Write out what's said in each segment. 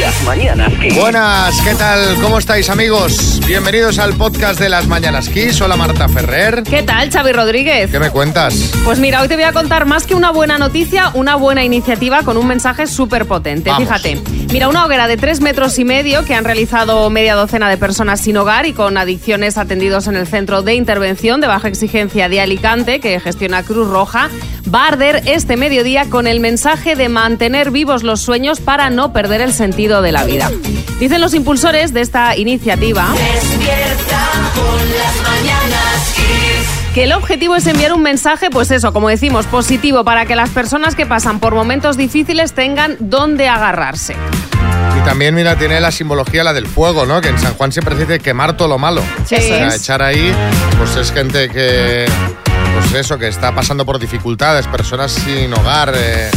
Las mañanas Kiss. Buenas, ¿qué tal? ¿Cómo estáis amigos? Bienvenidos al podcast de las Mañanas Kiss. Hola Marta Ferrer. ¿Qué tal, Xavi Rodríguez? ¿Qué me cuentas? Pues mira, hoy te voy a contar más que una buena noticia, una buena iniciativa con un mensaje súper potente. Vamos. Fíjate, mira, una hoguera de tres metros y medio que han realizado media docena de personas sin hogar y con adicciones atendidos en el Centro de Intervención de Baja Exigencia de Alicante, que gestiona Cruz Roja, va a arder este mediodía con el mensaje de mantener vivos los sueños para no perder el sentido de la vida. Dicen los impulsores de esta iniciativa Despierta con las mañanas Kiss. que el objetivo es enviar un mensaje, pues eso, como decimos, positivo para que las personas que pasan por momentos difíciles tengan dónde agarrarse. Y también, mira, tiene la simbología, la del fuego, ¿no? Que en San Juan siempre se dice quemar todo lo malo. Sí. O sea, echar ahí, pues es gente que, pues eso, que está pasando por dificultades, personas sin hogar, eh,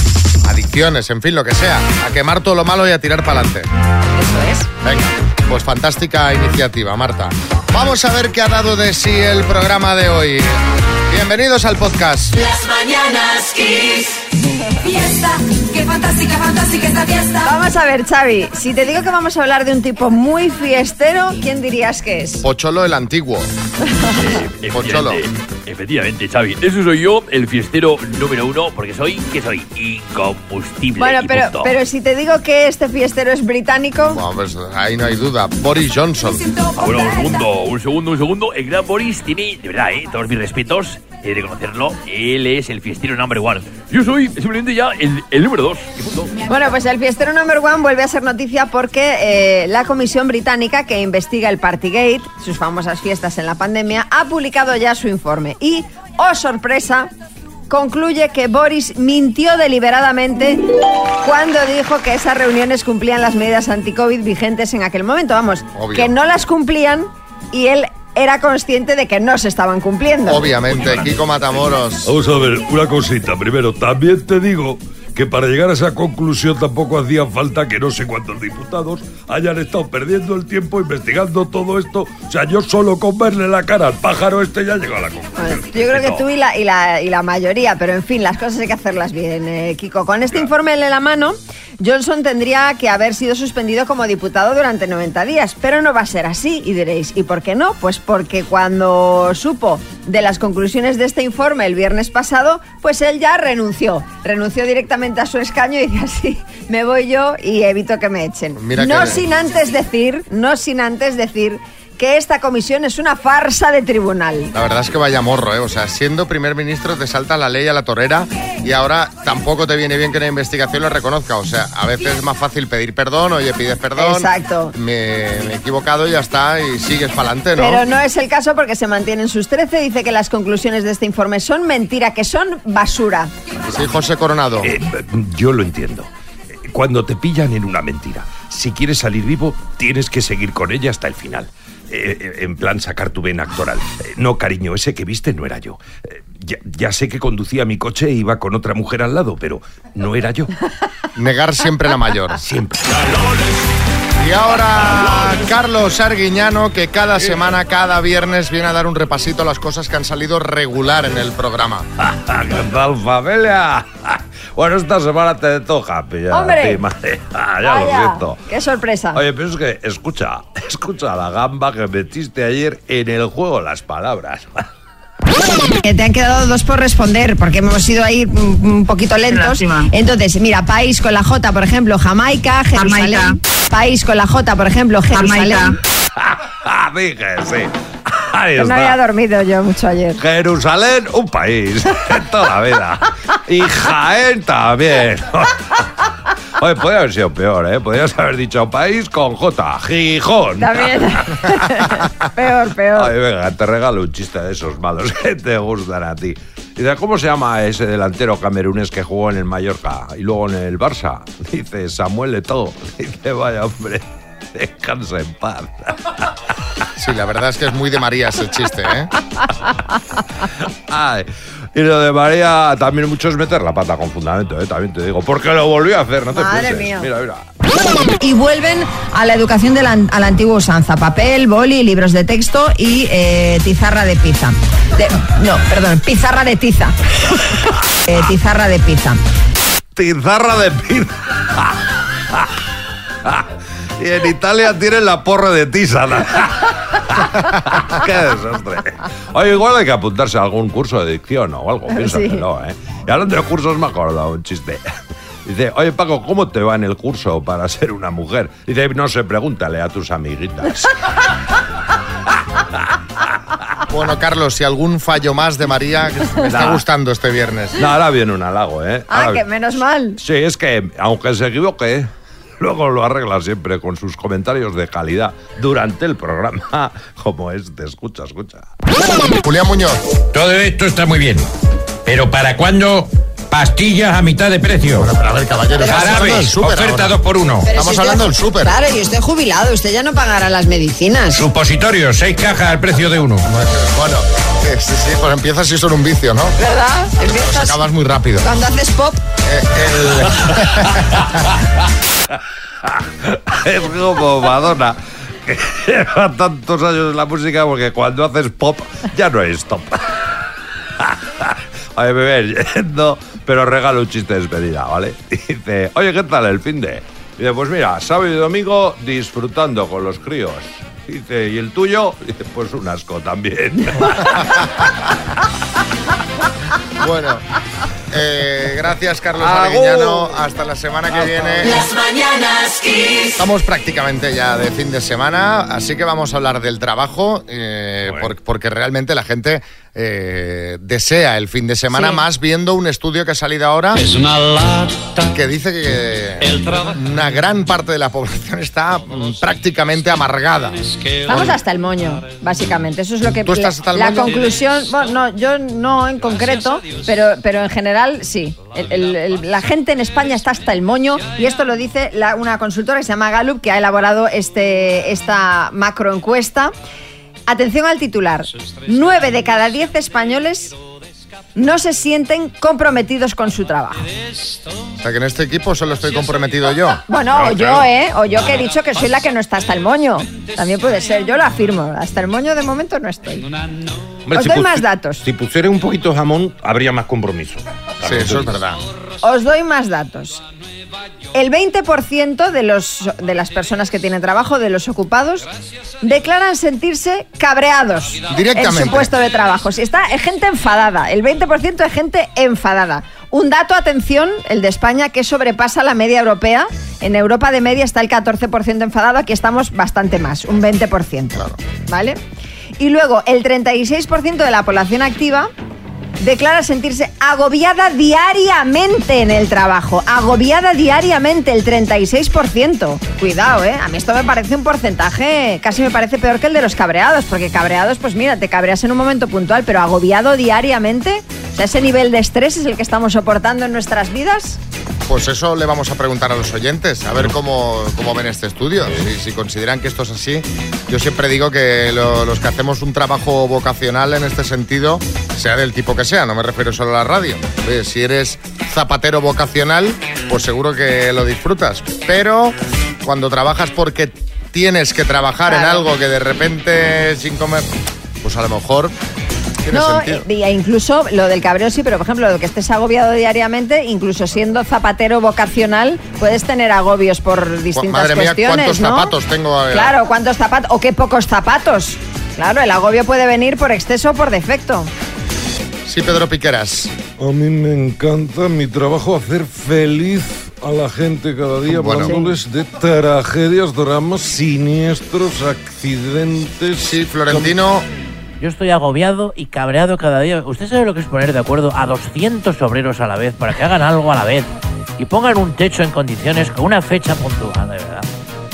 adicciones, en fin, lo que sea. A quemar todo lo malo y a tirar para adelante. Eso es. Venga, pues fantástica iniciativa, Marta. Vamos a ver qué ha dado de sí el programa de hoy. Bienvenidos al podcast. Las mañanas Kiss. Fiesta, qué fantástica, fantástica esta fiesta. Vamos a ver, Xavi, si te digo que vamos a hablar de un tipo muy fiestero, ¿quién dirías que es? Pocholo el antiguo. Pocholo. Efectivamente, Xavi. Eso soy yo, el fiestero número uno, porque soy, ¿qué soy? Incombustible. Bueno, y pero, punto. pero si te digo que este fiestero es británico, Bueno, pues ahí no hay duda. Boris Johnson. Ah, bueno, un segundo, un segundo, un segundo. El gran Boris tiene, de verdad, ¿eh? todos mis respetos, he de conocerlo. Él es el fiestero number one. Yo soy simplemente ya el, el número dos. y punto. bueno, pues el fiestero number one vuelve a ser noticia porque eh, la comisión británica que investiga el Partygate, sus famosas fiestas en la pandemia, ha publicado ya su informe y, oh sorpresa, concluye que Boris mintió deliberadamente cuando dijo que esas reuniones cumplían las medidas anti-COVID vigentes en aquel momento. Vamos, Obvio. que no las cumplían y él era consciente de que no se estaban cumpliendo. Obviamente, Kiko Matamoros. Vamos a ver, una cosita. Primero, también te digo que para llegar a esa conclusión tampoco hacía falta que no sé cuántos diputados hayan estado perdiendo el tiempo investigando todo esto. O sea, yo solo con verle la cara al pájaro este ya llego a la conclusión. Bueno, yo creo que tú y la, y, la, y la mayoría, pero en fin, las cosas hay que hacerlas bien, eh, Kiko. Con este informe en la mano, Johnson tendría que haber sido suspendido como diputado durante 90 días, pero no va a ser así. Y diréis, ¿y por qué no? Pues porque cuando supo de las conclusiones de este informe el viernes pasado, pues él ya renunció. Renunció directamente a su escaño y dice así, me voy yo y evito que me echen. Mira no que- sin antes decir, no sin antes decir que esta comisión es una farsa de tribunal. La verdad es que vaya morro, ¿eh? O sea, siendo primer ministro te salta la ley a la torera y ahora tampoco te viene bien que una investigación lo reconozca. O sea, a veces es más fácil pedir perdón, oye, pides perdón. Exacto. Me, me he equivocado y ya está y sigues para adelante, ¿no? Pero no es el caso porque se mantienen sus 13. Dice que las conclusiones de este informe son mentira, que son basura. Sí, José Coronado. Eh, yo lo entiendo. Cuando te pillan en una mentira, si quieres salir vivo, tienes que seguir con ella hasta el final. Eh, eh, en plan, sacar tu vena actoral. Eh, no, cariño, ese que viste no era yo. Eh, ya, ya sé que conducía mi coche e iba con otra mujer al lado, pero no era yo. Negar siempre la mayor. Siempre. Y ahora Carlos Arguiñano, que cada semana, cada viernes, viene a dar un repasito a las cosas que han salido regular en el programa. ¿Qué tal, familia? Bueno, esta semana te toca pillar. a ¡Hombre! ti, madre. Ah, ya Vaya, lo siento. ¡Qué sorpresa! Oye, pero es que, escucha, escucha la gamba que metiste ayer en el juego las palabras. Te han quedado dos por responder porque hemos ido ahí un, poquito lentos. Lástima. Entonces, mira, país con la J, por ejemplo, Jamaica, Jerusalén. Jamaica. País con la J, por ejemplo, Jerusalén. Jamaica. Dije, sí. Ahí Que no había dormido yo mucho ayer. Jerusalén, un país, toda la vida. Y Jaén también. Oye, podría haber sido peor, ¿eh? Podrías haber dicho país con J, Gijón. También. peor, peor. Ay, venga, te regalo un chiste de esos malos que te gustan a ti. Dice, ¿cómo se llama ese delantero camerunés que jugó en el Mallorca y luego en el Barça? Dice, Samuel Eto'o. Dice, vaya hombre, descansa en paz. Sí, la verdad es que es muy de María ese chiste, ¿eh? Ay, y lo de María también mucho es meter la pata con fundamento, ¿eh? también te digo. Porque lo volvió a hacer, no te Madre pienses. mía. Mira, mira. Y vuelven a la educación de la, a la antigua usanza. Papel, boli, libros de texto y eh, tizarra de pizza. De- no, perdón, pizarra de tiza. Eh, tizarra de pizza. Tizarra de pizza. y en Italia tienen la porra de tisana. Qué desastre. Oye, igual hay que apuntarse a algún curso de dicción o algo, piénsatelo, ¿eh? Y hablando de cursos me he acordado un chiste. Dice, oye Paco, ¿cómo te va en el curso para ser una mujer? Dice, no sé, pregúntale a tus amiguitas. Bueno, Carlos, si algún fallo más de María, me está Nah. gustando este viernes. No, ahora viene un halago, ¿eh? Ah, Ahora que menos mal. Sí, es que, aunque se equivoque, luego lo arregla siempre con sus comentarios de calidad durante el programa, como este. Escucha, escucha. Julián Muñoz. Todo esto está muy bien. Pero ¿para cuándo pastillas a mitad de precio? Pero a ver, caballero, Jarabes, súper oferta ahora. 2 por 1 Pero Estamos si hablando del súper. Claro, y usted jubilado, usted ya no pagará las medicinas. Supositorios, 6 cajas al precio de uno. Bueno, eh, sí, sí, pues empiezas si son un vicio, ¿no? ¿Verdad? Pues Empiezas acabas muy rápido. cuando haces pop. Eh, el- Es como Madonna, lleva tantos años en la música porque cuando haces pop ya no es top. Oye, bebé, yendo, pero regalo un chiste de despedida, ¿vale? Dice, oye, ¿qué tal el fin de? Dice, pues mira, sábado y domingo disfrutando con los críos. Dice, ¿y el tuyo? Dice, pues un asco también. bueno, eh, gracias, Carlos. Arguiñano. Hasta la semana que viene. Las mañanas Kiss. Estamos prácticamente ya de fin de semana, así que vamos a hablar del trabajo, eh, por- porque realmente la gente eh, desea el fin de semana, Sí. más viendo un estudio que ha salido ahora Es una lata. que dice que El una gran parte de la población está prácticamente amargada. Estamos hasta el moño, básicamente. Eso es lo que. ¿Tú estás hasta el la moño? conclusión. Bueno, no, yo no en concreto, pero, pero en general sí. El- el- el- la gente en España está hasta el moño y esto lo dice la- una consultora que se llama Gallup que ha elaborado este, esta macroencuesta. Atención al titular. Nueve de cada diez españoles no se sienten comprometidos con su trabajo. O sea que en este equipo solo estoy comprometido yo. Bueno, o yo, ¿eh? O yo que he dicho que soy la que no está hasta el moño. También puede ser, yo lo afirmo. Hasta el moño de momento no estoy. Os doy más datos. Si pusiera un poquito jamón, habría más compromiso. Sí, eso es verdad. Os doy más datos. El 20% de, los, de las personas que tienen trabajo, de los ocupados, declaran sentirse cabreados Directamente. en su puesto de trabajo. Si está es gente enfadada, el 20% es gente enfadada. Un dato, atención, el de España, que sobrepasa la media europea. En Europa de media está el 14% enfadado, aquí estamos bastante más, un 20%. ¿Vale? Y luego, el 36% de la población activa declara sentirse agobiada diariamente en el trabajo. Agobiada diariamente, el 36%. Cuidado, ¿eh? A mí esto me parece un porcentaje, casi me parece peor que el de los cabreados, porque cabreados, pues mira, te cabreas en un momento puntual, pero agobiado diariamente, o ese nivel de estrés es el que estamos soportando en nuestras vidas. Pues eso le vamos a preguntar a los oyentes, a ver cómo, cómo ven este estudio, si, si consideran que esto es así. Yo siempre digo que lo- los que hacemos un trabajo vocacional en este sentido, sea del tipo que sea, no me refiero solo a la radio. Oye, si eres zapatero vocacional, pues seguro que lo disfrutas. Pero cuando trabajas porque tienes que trabajar en algo que de repente sin comer, pues a lo mejor No, e- incluso lo del cabreo sí, pero por ejemplo, lo que estés agobiado diariamente, incluso siendo zapatero vocacional, puedes tener agobios por distintas madre mía, cuestiones, ¿cuántos ¿no? zapatos tengo? Claro, cuántos zapatos o qué pocos zapatos. Claro, el agobio puede venir por exceso o por defecto. Sí, Pedro Piqueras. A mí me encanta en mi trabajo hacer feliz a la gente cada día Bueno. hablándoles de tragedias, dramas, siniestros, accidentes. Sí, Florentino. Yo estoy agobiado y cabreado cada día. ¿Usted sabe lo que es poner de acuerdo a 200 obreros a la vez para que hagan algo a la vez y pongan un techo en condiciones con una fecha puntual, de verdad?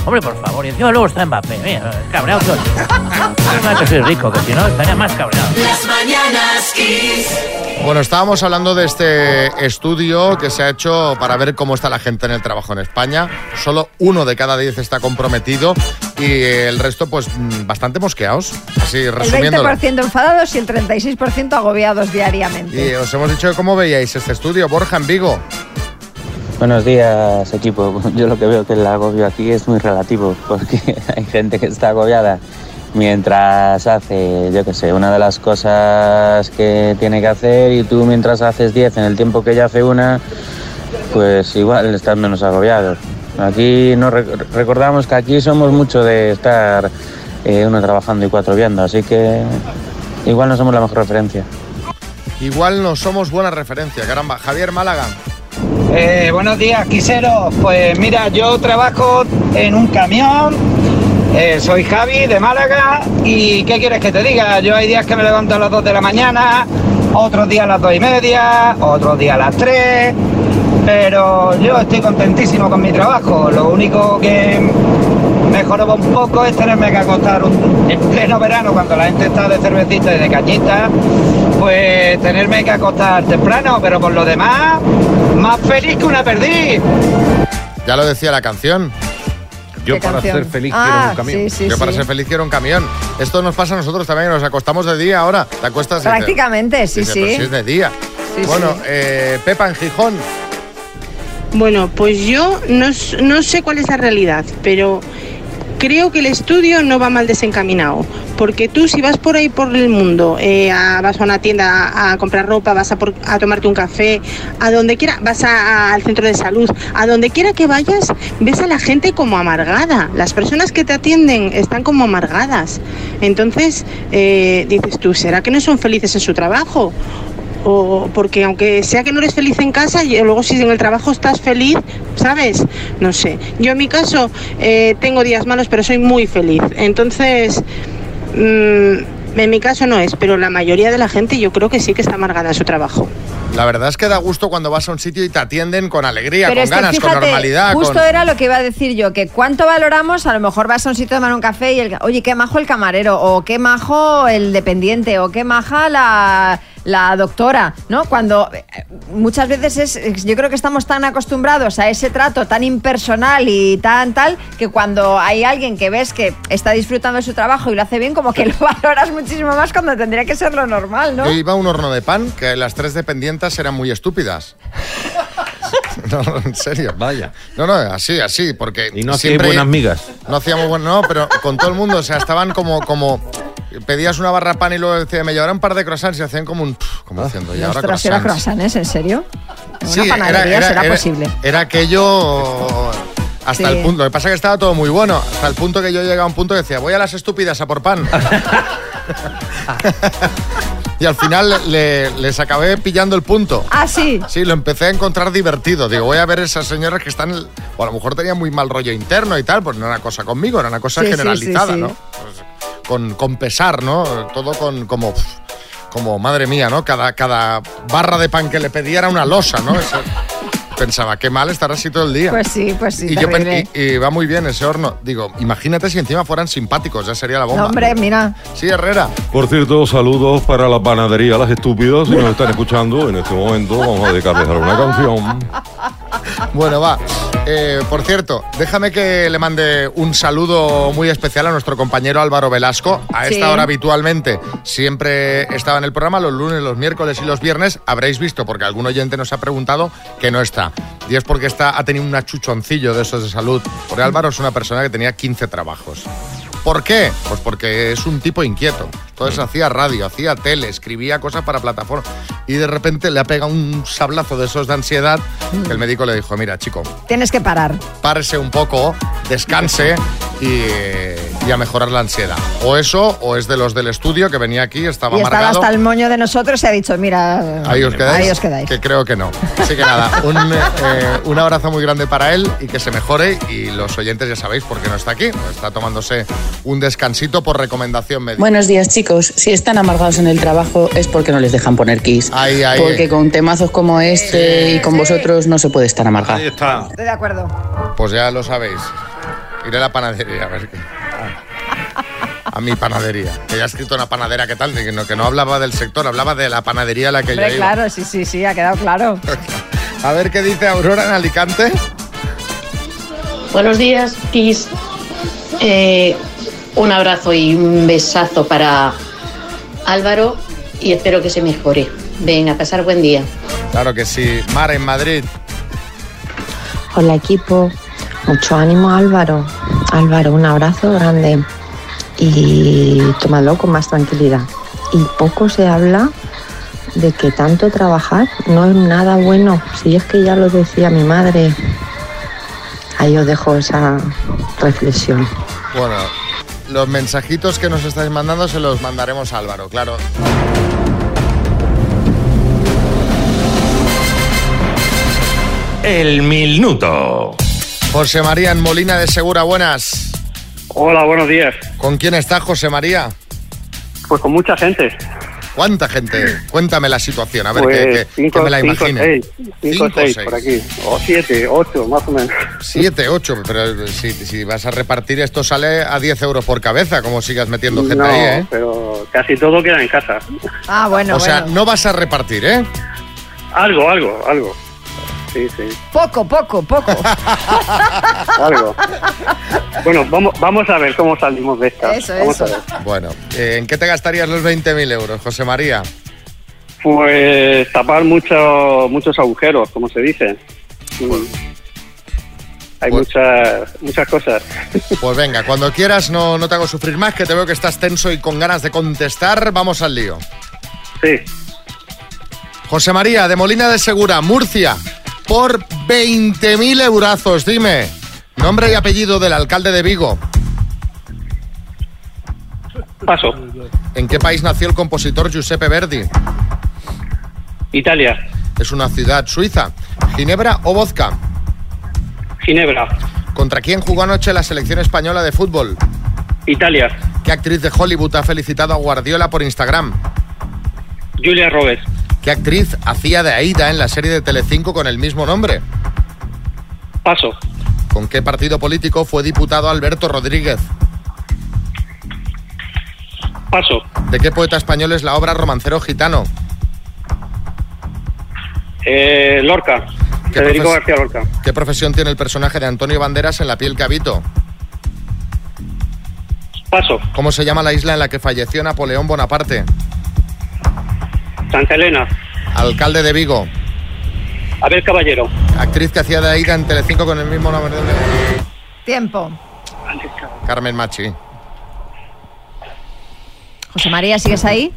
Hombre, por favor, y encima luego está Mbappé. Mira, cabreado el. Menos mal que soy rico, que si no estaría más cabreado. Las mañanas Kiss. Bueno, estábamos hablando de este estudio que se ha hecho para ver cómo está la gente en el trabajo en España. Solo uno de cada diez está comprometido y el resto, pues, mm, bastante mosqueados. Así, El resumiéndolo. 20% enfadados y el 36% agobiados diariamente. Y os hemos dicho cómo veíais este estudio. Borja en Vigo. Buenos días, equipo. Yo lo que veo que el agobio aquí es muy relativo, porque hay gente que está agobiada mientras hace, yo qué sé, una de las cosas que tiene que hacer y tú mientras haces 10 en el tiempo que ella hace una, pues igual estás menos agobiado. Aquí no rec- recordamos que aquí somos mucho de estar eh, uno trabajando y cuatro viendo, así que igual no somos la mejor referencia. Igual no somos buena referencia, caramba. Javier Málaga. Eh, buenos días, quiseros. Pues mira, yo trabajo en un camión. eh, soy Javi de Málaga. ¿Y qué quieres que te diga? Yo hay días que me levanto a las 2 de la mañana, otros días a las 2 y media, otros días a las 3. Pero yo estoy contentísimo con mi trabajo. Lo único que mejoraba un poco es tenerme que acostar un- en pleno verano cuando la gente está de cervecita y de cañita, pues tenerme que acostar temprano, pero por lo demás, más feliz que una perdiz. Ya lo decía la canción. Yo ¿Qué para canción? ser feliz quiero Ah, un camión. sí, sí, Yo para sí. ser feliz quiero un camión. Esto nos pasa a nosotros también, nos acostamos de día ahora. Te acuestas dices- Prácticamente, sí, dices, sí. "Pues si es de día. Sí, bueno, sí. eh, Pepa en Gijón. Bueno, pues yo no, no sé cuál es la realidad, pero creo que el estudio no va mal desencaminado. Porque tú si vas por ahí por el mundo, eh, vas a una tienda a, a comprar ropa, vas a, por- a tomarte un café, a donde quiera, vas al centro de salud, a donde quiera que vayas, ves a la gente como amargada. Las personas que te atienden están como amargadas. Entonces, eh, dices tú, ¿será que no son felices en su trabajo? O porque aunque sea que no eres feliz en casa, y luego si en el trabajo estás feliz, ¿sabes? No sé. Yo en mi caso eh, tengo días malos, pero soy muy feliz. Entonces, mm, en mi caso no es, pero la mayoría de la gente yo creo que sí que está amargada en su trabajo. La verdad es que da gusto cuando vas a un sitio y te atienden con alegría, Pero con es que ganas, con normalidad. justo con- era lo que iba a decir yo, que cuánto valoramos, a lo mejor vas a un sitio a tomar un café y el, oye, qué majo el camarero, o qué majo el dependiente, o qué maja la, la doctora, ¿no? Cuando eh, muchas veces es, yo creo que estamos tan acostumbrados a ese trato tan impersonal y tan tal, que cuando hay alguien que ves que está disfrutando de su trabajo y lo hace bien, como que lo valoras muchísimo más cuando tendría que ser lo normal, ¿no? Yo iba a un horno de pan que las tres dependientas eran muy estúpidas. No, en serio. Vaya. No, no, así, así, porque. Y no hacíais buenas migas. No hacíamos bueno, no, pero con todo el mundo, o sea, estaban como, como. Pedías una barra pan y luego decía, me llevarán un par de croissants y hacían como un. Como diciendo, y ahora Ostras, era croissants. croissants, ¿en serio? En Sí, una panadería será posible. Era aquello hasta Sí. el punto. Lo que pasa es que estaba todo muy bueno. Hasta el punto que yo llegué a un punto que decía, voy a las estúpidas a por pan. y al final le- les acabé pillando el punto. Ah, sí. Sí, lo empecé a encontrar divertido. Digo, voy a ver esas señoras que están. O a lo mejor tenían muy mal rollo interno y tal, pues no era una cosa conmigo, era una cosa Sí, sí, generalizada, sí, sí. ¿no? Pues, con, con pesar, ¿no? Todo con como. Como, madre mía, ¿no? Cada, cada barra de pan que le pedía era una losa, ¿no? Pensaba, qué mal estar así todo el día. Pues sí, pues sí, y, yo pen- y- y va muy bien ese horno. Digo, imagínate si encima fueran simpáticos, ya sería la bomba. No, hombre, mira. Sí, Herrera. Por cierto, saludos para la panadería Las Estúpidas. Si nos están escuchando en este momento, vamos a dedicarles alguna canción. Bueno, va. Eh, por cierto, déjame que le mande un saludo muy especial a nuestro compañero Álvaro Velasco. A esta Sí. hora habitualmente siempre estaba en el programa, los lunes, los miércoles y los viernes. Habréis visto, porque algún oyente nos ha preguntado, que no está. Y es porque está, ha tenido un achuchoncillo de esos de salud. Porque Álvaro es una persona que tenía 15 trabajos. ¿Por qué? Pues porque es un tipo inquieto. Entonces hacía radio, hacía tele, escribía cosas para plataformas. Y de repente le ha pegado un sablazo de esos de ansiedad que el médico le dijo, mira chico, Tienes que parar. párese un poco, descanse y, y a mejorar la ansiedad. O eso, o es de los del estudio que venía aquí, estaba y estaba hasta el moño de nosotros y ha dicho, mira, Ahí os quedáis. Ahí os quedáis. Que creo que no. Así que nada, un, eh, un abrazo muy grande para él y que se mejore. Y los oyentes ya sabéis por qué no está aquí. Está tomándose un descansito por recomendación médica. Buenos días, chicos. Si están amargados en el trabajo es porque no les dejan poner kiss. Ahí, ahí. Porque con temazos como este y con vosotros no se puede estar amargado. está. Estoy de acuerdo. Pues ya lo sabéis. Iré a la panadería a ver qué. A mi panadería. Que ya ha escrito una panadera, ¿qué tal? Que no, que no hablaba del sector, hablaba de la panadería a la que Hombre, yo iba. claro, sí, sí, sí, ha quedado claro. A ver qué dice Aurora en Alicante. Buenos días, Kiss. Eh, un abrazo y un besazo para Álvaro y espero que se mejore. Venga, pasar buen día. Claro que sí. Mar en Madrid. Hola equipo, mucho ánimo Álvaro. Álvaro, un abrazo grande y tómalo con más tranquilidad. Y poco se habla de que tanto trabajar no es nada bueno. Si es que ya lo decía mi madre. Ahí os dejo esa reflexión. Bueno, los mensajitos que nos estáis mandando se los mandaremos a Álvaro, claro. El minuto. José María en Molina de Segura, buenas. Hola, buenos días. ¿Con quién estás, José María? Pues con mucha gente. ¿Cuánta gente? Cuéntame la situación, a ver Pues que, que- cinco, que me la cinco, imagine. seis, cinco, Cinco, seis, seis. por aquí. O siete, ocho, más o menos. Siete, ocho, pero si, si vas a repartir esto sale a 10 euros por cabeza, como sigas metiendo gente no, ahí, ¿eh? pero casi todo queda en casa. Ah, bueno, o sea, no vas a repartir, ¿eh? Algo, algo, algo. Sí, sí, Poco, poco, poco. algo. Bueno, vamos, vamos a ver cómo salimos de esta. Eso, Vamos eso. a ver. Bueno, eh, ¿en qué te gastarías los 20.000 euros, José María? Pues tapar muchos muchos agujeros, como se dice. Mm. Hay muchas muchas cosas. Pues venga, cuando quieras, no, no te hago sufrir más, que te veo que estás tenso y con ganas de contestar. Vamos al lío. Sí. José María, de Molina de Segura, Murcia, por 20.000 eurazos, dime. Nombre y apellido del alcalde de Vigo. Paso. ¿En qué país nació el compositor Giuseppe Verdi? Italia. Es una ciudad suiza. ¿Ginebra o vodka? Ginebra. ¿Contra quién jugó anoche la selección española de fútbol? Italia. ¿Qué actriz de Hollywood ha felicitado a Guardiola por Instagram? Julia Roberts. ¿Qué actriz hacía de Aida en la serie de Telecinco con el mismo nombre? Paso. ¿Con qué partido político fue diputado Alberto Rodríguez? Paso. ¿De qué poeta español es la obra Romancero Gitano? Eh, Lorca. ¿Qué Federico García Lorca. ¿Qué profesión tiene el personaje de Antonio Banderas en La piel que habito? Paso. ¿Cómo se llama la isla en la que falleció Napoleón Bonaparte? Santa Elena. Alcalde de Vigo. Abel Caballero. Actriz que hacía de Aida en Telecinco con el mismo nombre. Tiempo. Carmen Machi. José María, ¿sigues ahí?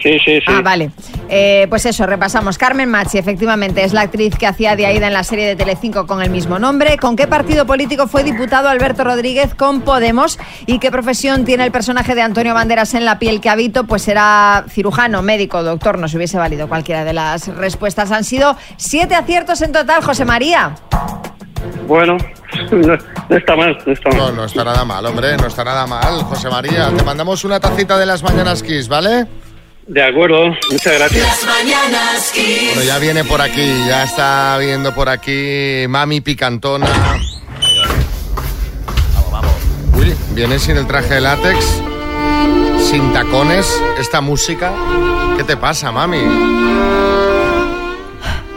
Sí, sí, sí. Ah, vale. Eh, pues eso, repasamos. Carmen Machi, efectivamente, es la actriz que hacía de Aida en la serie de Telecinco con el mismo nombre. ¿Con qué partido político fue diputado Alberto Rodríguez con Podemos? ¿Y qué profesión tiene el personaje de Antonio Banderas en La piel que habito? Pues era cirujano, médico, doctor. Nos hubiese valido cualquiera de las respuestas. Han sido siete aciertos en total, José María. Bueno, no, no está mal, no está mal. No, no está nada mal, hombre, no está nada mal, José María. Te mandamos una tacita de las mañanas Kiss, ¿vale? De acuerdo, muchas gracias. Las mañanas. Bueno, ya viene por aquí, ya está viendo por aquí Mami Picantona. Uy, viene sin el traje de látex, sin tacones, esta música. ¿Qué te pasa, Mami?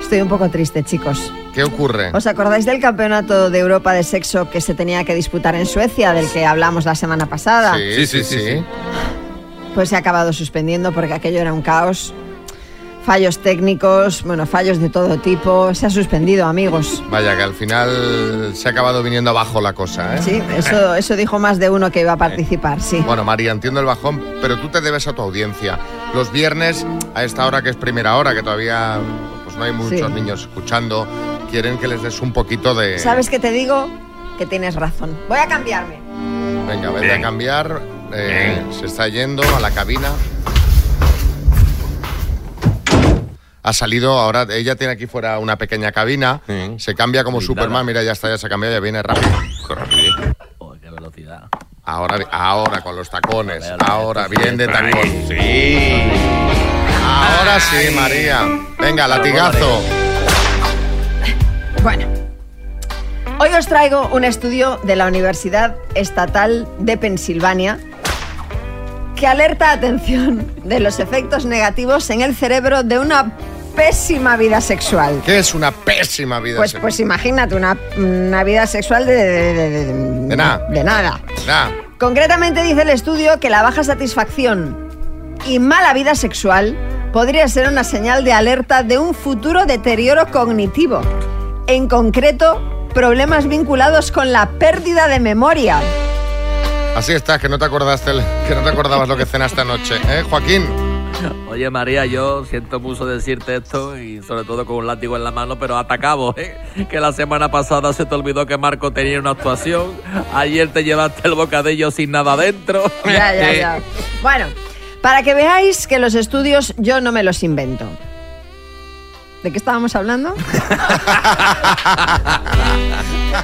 Estoy un poco triste, chicos. ¿Qué ocurre? ¿Os acordáis del campeonato de Europa de sexo que se tenía que disputar en Suecia, del que hablamos la semana pasada? Sí, sí, sí. Pues se ha acabado suspendiendo porque aquello era un caos. Fallos técnicos, bueno, fallos de todo tipo. Se ha suspendido, amigos. Vaya, que al final se ha acabado viniendo abajo la cosa, ¿eh? Sí, eso, eso dijo más de uno que iba a participar, sí. Bueno, María, entiendo el bajón, pero tú te debes a tu audiencia. Los viernes, a esta hora que es primera hora, que todavía pues no hay muchos Sí. niños escuchando, quieren que les des un poquito de... ¿Sabes qué te digo? Que tienes razón. Voy a cambiarme. Venga, vete a cambiar. Eh, se está yendo a la cabina. Ha salido ahora, ella tiene aquí fuera una pequeña cabina, se cambia como Superman, mira, ya está, ya se ha cambiado, ya viene rápido. qué velocidad. Ahora, ahora con los tacones, ahora bien de tacón. Sí. Ahora sí, María. Venga, latigazo. Bueno. Hoy os traigo un estudio de la Universidad Estatal de Pensilvania que alerta atención de los efectos negativos en el cerebro de una pésima vida sexual. ¿Qué es una pésima vida Pues, sexual? pues imagínate una, una vida sexual de, de- de- de- nada. de nada. Nah. Concretamente dice el estudio que la baja satisfacción y mala vida sexual podría ser una señal de alerta de un futuro deterioro cognitivo. en concreto problemas vinculados con la pérdida de memoria. Así estás, que no te acordaste, el- que no te acordabas lo que cenaste anoche, ¿eh, Joaquín? Oye María, yo siento mucho decirte esto y sobre todo con un látigo en la mano, pero hasta acabo, ¿eh? que la semana pasada se te olvidó que Marco tenía una actuación, ayer te llevaste el bocadillo sin nada dentro. Ya, ya, ya. Bueno, para que veáis que los estudios yo no me los invento. ¿De qué estábamos hablando?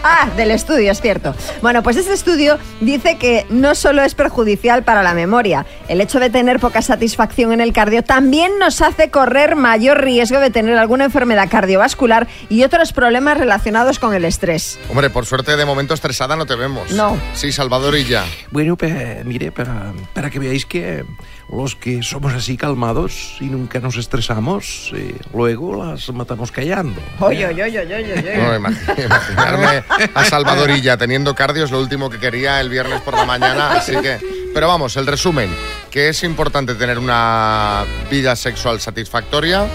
ah, del estudio, es cierto. Bueno, pues este estudio dice que no solo es perjudicial para la memoria, el hecho de tener poca satisfacción en el cardio también nos hace correr mayor riesgo de tener alguna enfermedad cardiovascular y otros problemas relacionados con el estrés. Hombre, por suerte de momento estresada no te vemos. No. Sí, Salvador y ya. Bueno, pues mire, para, para que veáis que los que somos así calmados y nunca nos estresamos, eh, luego las matamos callando. Oye, oye, oye, oye, oye. No, imag- imaginarme a Salvadorilla teniendo cardio es lo último que quería el viernes por la mañana, así que... Pero vamos, el resumen, que es importante tener una vida sexual satisfactoria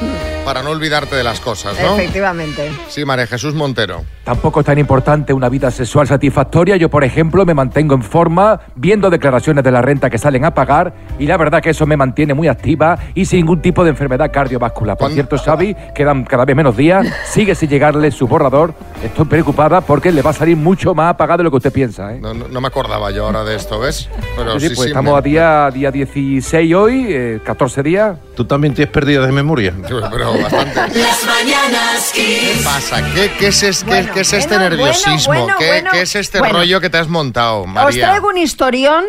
para no olvidarte de las cosas, ¿no? Efectivamente. Sí, María Jesús Montero. Tampoco es tan importante una vida sexual satisfactoria. Yo, por ejemplo, me mantengo en forma viendo declaraciones de la renta que salen a pagar y la verdad que eso me mantiene muy activa y sin ningún tipo de enfermedad cardiovascular. Por cierto, Xavi, quedan cada vez menos días, sigue sin llegarle su borrador. Estoy preocupada porque le va a salir mucho más apagado de lo que usted piensa. ¿eh? No, no- no me acordaba yo ahora de esto, ¿ves? Pero Sí, sí, pues sí, estamos me- a día, día 16 hoy, eh, 14 días. ¿Tú también tienes pérdida de memoria? Pero bastante. Las mañanas ¿Qué pasa? ¿Qué, qué es, es- qué- qué es este bueno, nerviosismo? bueno, ¿Qué, bueno. qué es este Bueno. rollo que te has montado, Os María? traigo un historión.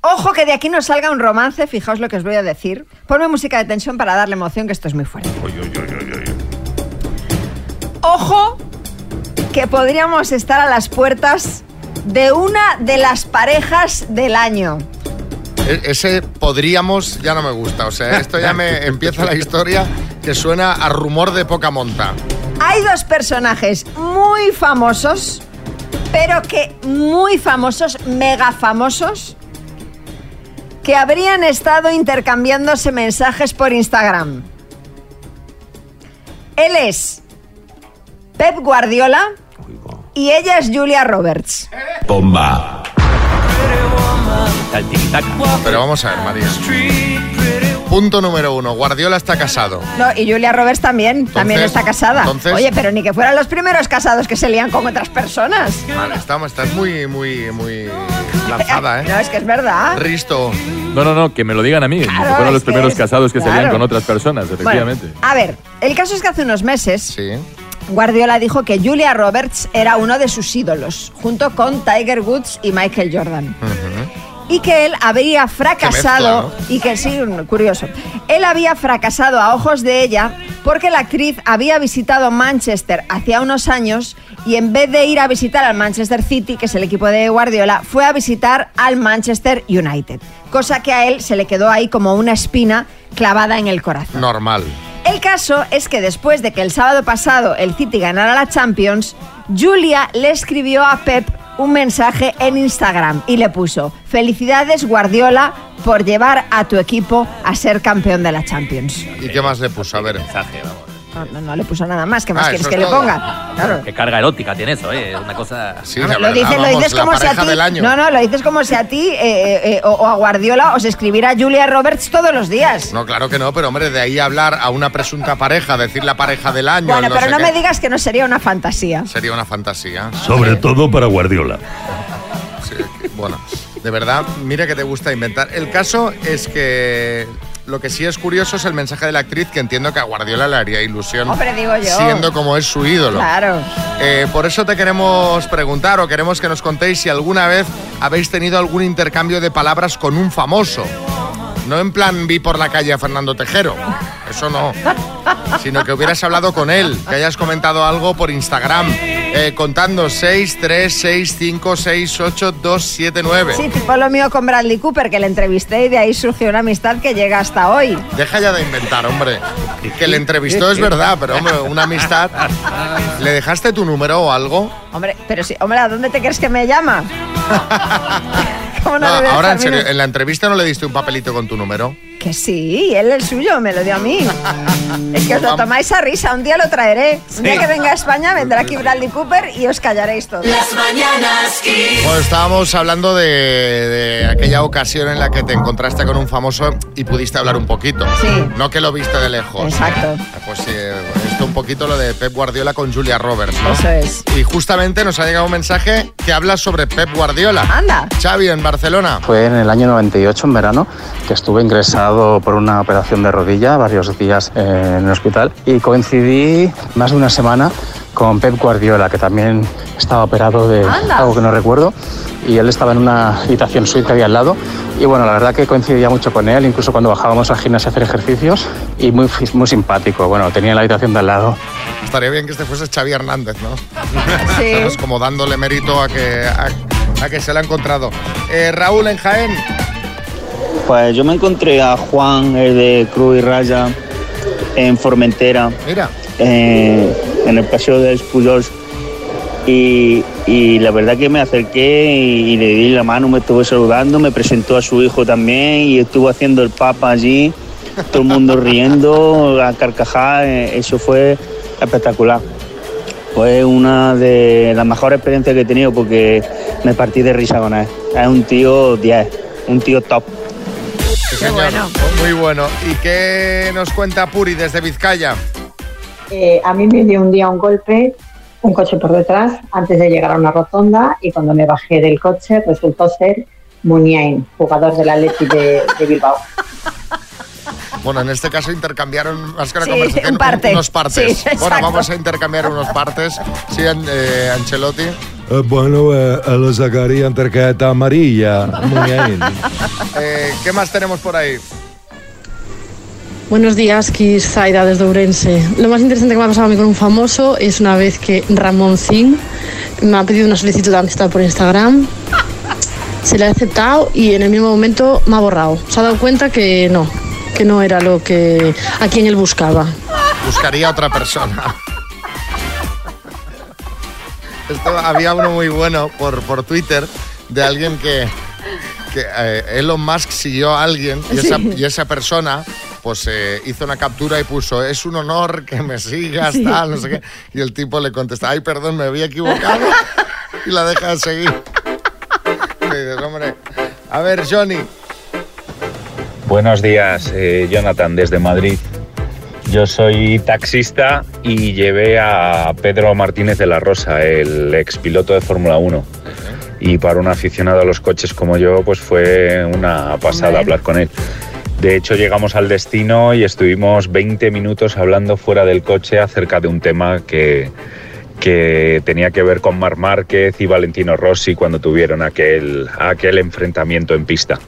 Ojo que de aquí no salga un romance, fijaos lo que os voy a decir. Ponme música de tensión para darle emoción, que esto es muy fuerte. Ojo que podríamos estar a las puertas de una de las parejas del año. E- Ese podríamos ya no me gusta. O sea, esto ya me empieza la historia que suena a rumor de poca monta. Hay dos personajes muy famosos, pero que muy famosos, mega famosos, que habrían estado intercambiándose mensajes por Instagram. Él es Pep Guardiola y ella es Julia Roberts. Bomba. Pero vamos a ver, María. Punto número uno. Guardiola está casado. No, y Julia Roberts también, también está casada. entonces- Oye, pero ni que fueran los primeros casados que se lían con otras personas. Vale, estamos, estás muy, muy, muy lanzada, No, ¿eh? es que es verdad. Risto. No, no, no, que me lo digan a mí. Claro, que fueron los que primeros es- casados que se claro. lían con otras personas, efectivamente. Bueno, a ver, el caso es que hace unos meses Guardiola dijo que Julia Roberts era uno de sus ídolos, junto con Tiger Woods y Michael Jordan. Y que él había fracasado, y que sí, curioso, él había fracasado a ojos de ella porque la actriz había visitado Manchester hacía unos años y en vez de ir a visitar al Manchester City, que es el equipo de Guardiola, fue a visitar al Manchester United, cosa que a él se le quedó ahí como una espina clavada en el corazón. Normal. El caso es que después de que el sábado pasado el City ganara la Champions, Julia le escribió a Pep un mensaje en Instagram y le puso, felicidades Guardiola por llevar a tu equipo a ser campeón de la Champions. ¿Y qué más le puso? A ver. No, no, no le puso nada más, ¿qué más Ah, quieres que es le ponga? Claro. Qué carga erótica tiene eso, ¿eh? Es una cosa... Sí, lo dices, lo dices como si a ti. No, no, lo dices como si a ti eh, eh, eh, o, o a Guardiola os escribiera Julia Roberts todos los días. No, claro que no, pero hombre, de ahí hablar a una presunta pareja, decir la pareja del año. Bueno, no pero sé no qué, me digas que no sería una fantasía. Sería una fantasía. Sobre todo para Guardiola. Sí, bueno, de verdad, mira que te gusta inventar. El caso es que lo que sí es curioso es el mensaje de la actriz que entiendo que a Guardiola le haría ilusión. Hombre, digo yo. Siendo como es su ídolo. Claro. Eh, por eso te queremos preguntar o queremos que nos contéis si alguna vez habéis tenido algún intercambio de palabras con un famoso. No en plan vi por la calle a Fernando Tejero, eso no. Sino que hubieras hablado con él, que hayas comentado algo por Instagram, eh, contando 6, 3, 6, 5, 6, 8, 2, 7, 9. Sí, tipo lo mío con Bradley Cooper, que le entrevisté y de ahí surgió una amistad que llega hasta hoy. Deja ya de inventar, hombre. Que le entrevistó es verdad, pero hombre, una amistad. ¿Le dejaste tu número o algo? Hombre, pero sí, hombre, ¿a dónde te crees que me llama? ¿Cómo no, No, le voy a ahora en serio? ¿en la entrevista no le diste un papelito con tu número? Que sí, él el suyo, me lo dio a mí. es que os lo tomáis a risa, un día lo traeré. Un día Sí. que venga a España vendrá aquí Bradley Cooper y os callaréis todos. Las mañanas Kiss. Bueno, estábamos hablando de, de aquella ocasión en la que te encontraste con un famoso y pudiste hablar un poquito. Sí. No que lo viste de lejos. Exacto. Pues sí, esto un poquito lo de Pep Guardiola con Julia Roberts, ¿no? Eso es. Y justamente nos ha llegado un mensaje que habla sobre Pep Guardiola. Anda. Xavi, en Barcelona. Fue en el año 98, en verano, que estuve ingresado por una operación de rodilla varios días eh, en el hospital y coincidí más de una semana con Pep Guardiola, que también estaba operado de Anda. algo que no recuerdo y él estaba en una habitación suite que había al lado y bueno, la verdad que coincidía mucho con él, incluso cuando bajábamos al gimnasio a hacer ejercicios y muy, muy simpático. Bueno, tenía la habitación de al lado. Estaría bien que este fuese Xavi Hernández, ¿no? Sí. Estamos como dándole mérito a que, a, a que se lo ha encontrado. Eh, Raúl en Jaén. Pues yo me encontré a Juan, el de Cruz y Raya, en Formentera, Mira. eh, en el paseo de Pujols. Y, y la verdad que me acerqué y, le di la mano, me estuvo saludando, me presentó a su hijo también y estuvo haciendo el papa allí, todo el mundo riendo, a carcajadas, eh, eso fue espectacular. Fue una de las mejores experiencias que he tenido porque me partí de risa con él. Es un tío 10, un tío top. Sí, señor. Muy bueno. ¿Y qué nos cuenta Puri desde Vizcaya? Eh, a mí me dio un día un golpe, un coche por detrás, antes de llegar a una rotonda y cuando me bajé del coche resultó ser Muniain, jugador del Atleti de, de Bilbao. Bueno, en este caso intercambiaron más que una Sí, conversación, un parte. unos partes. Sí, bueno, vamos a intercambiar unos partes. Sí, eh, Ancelotti. Eh, bueno, eh, lo sacaría en tarjeta amarilla. Muy bien. Eh, ¿Qué más tenemos por ahí? Buenos días, Kiss Zaida desde Ourense. Lo más interesante que me ha pasado a mí con un famoso es una vez que Ramón Zin me ha pedido una solicitud de amistad por Instagram. Se la he aceptado y en el mismo momento me ha borrado. Se ha dado cuenta que no, que no era lo que a quien él buscaba. Buscaría a otra persona. Esto había uno muy bueno por, por Twitter de alguien que, que eh, Elon Musk siguió a alguien y, esa, y esa persona pues eh, hizo una captura y puso es un honor que me sigas, Sí. tal, no sé qué. Y el tipo le contesta, ay, perdón, me había equivocado. y la deja de seguir. Y dices, hombre, a ver, Johnny. Buenos días, eh, Jonathan, desde Madrid. Yo soy taxista y llevé a Pedro Martínez de la Rosa, el ex piloto de Fórmula 1. Y para un aficionado a los coches como yo, pues fue una pasada hablar con él. De hecho, llegamos al destino y estuvimos 20 minutos hablando fuera del coche acerca de un tema que, que tenía que ver con Mar Márquez y Valentino Rossi cuando tuvieron aquel, aquel enfrentamiento en pista.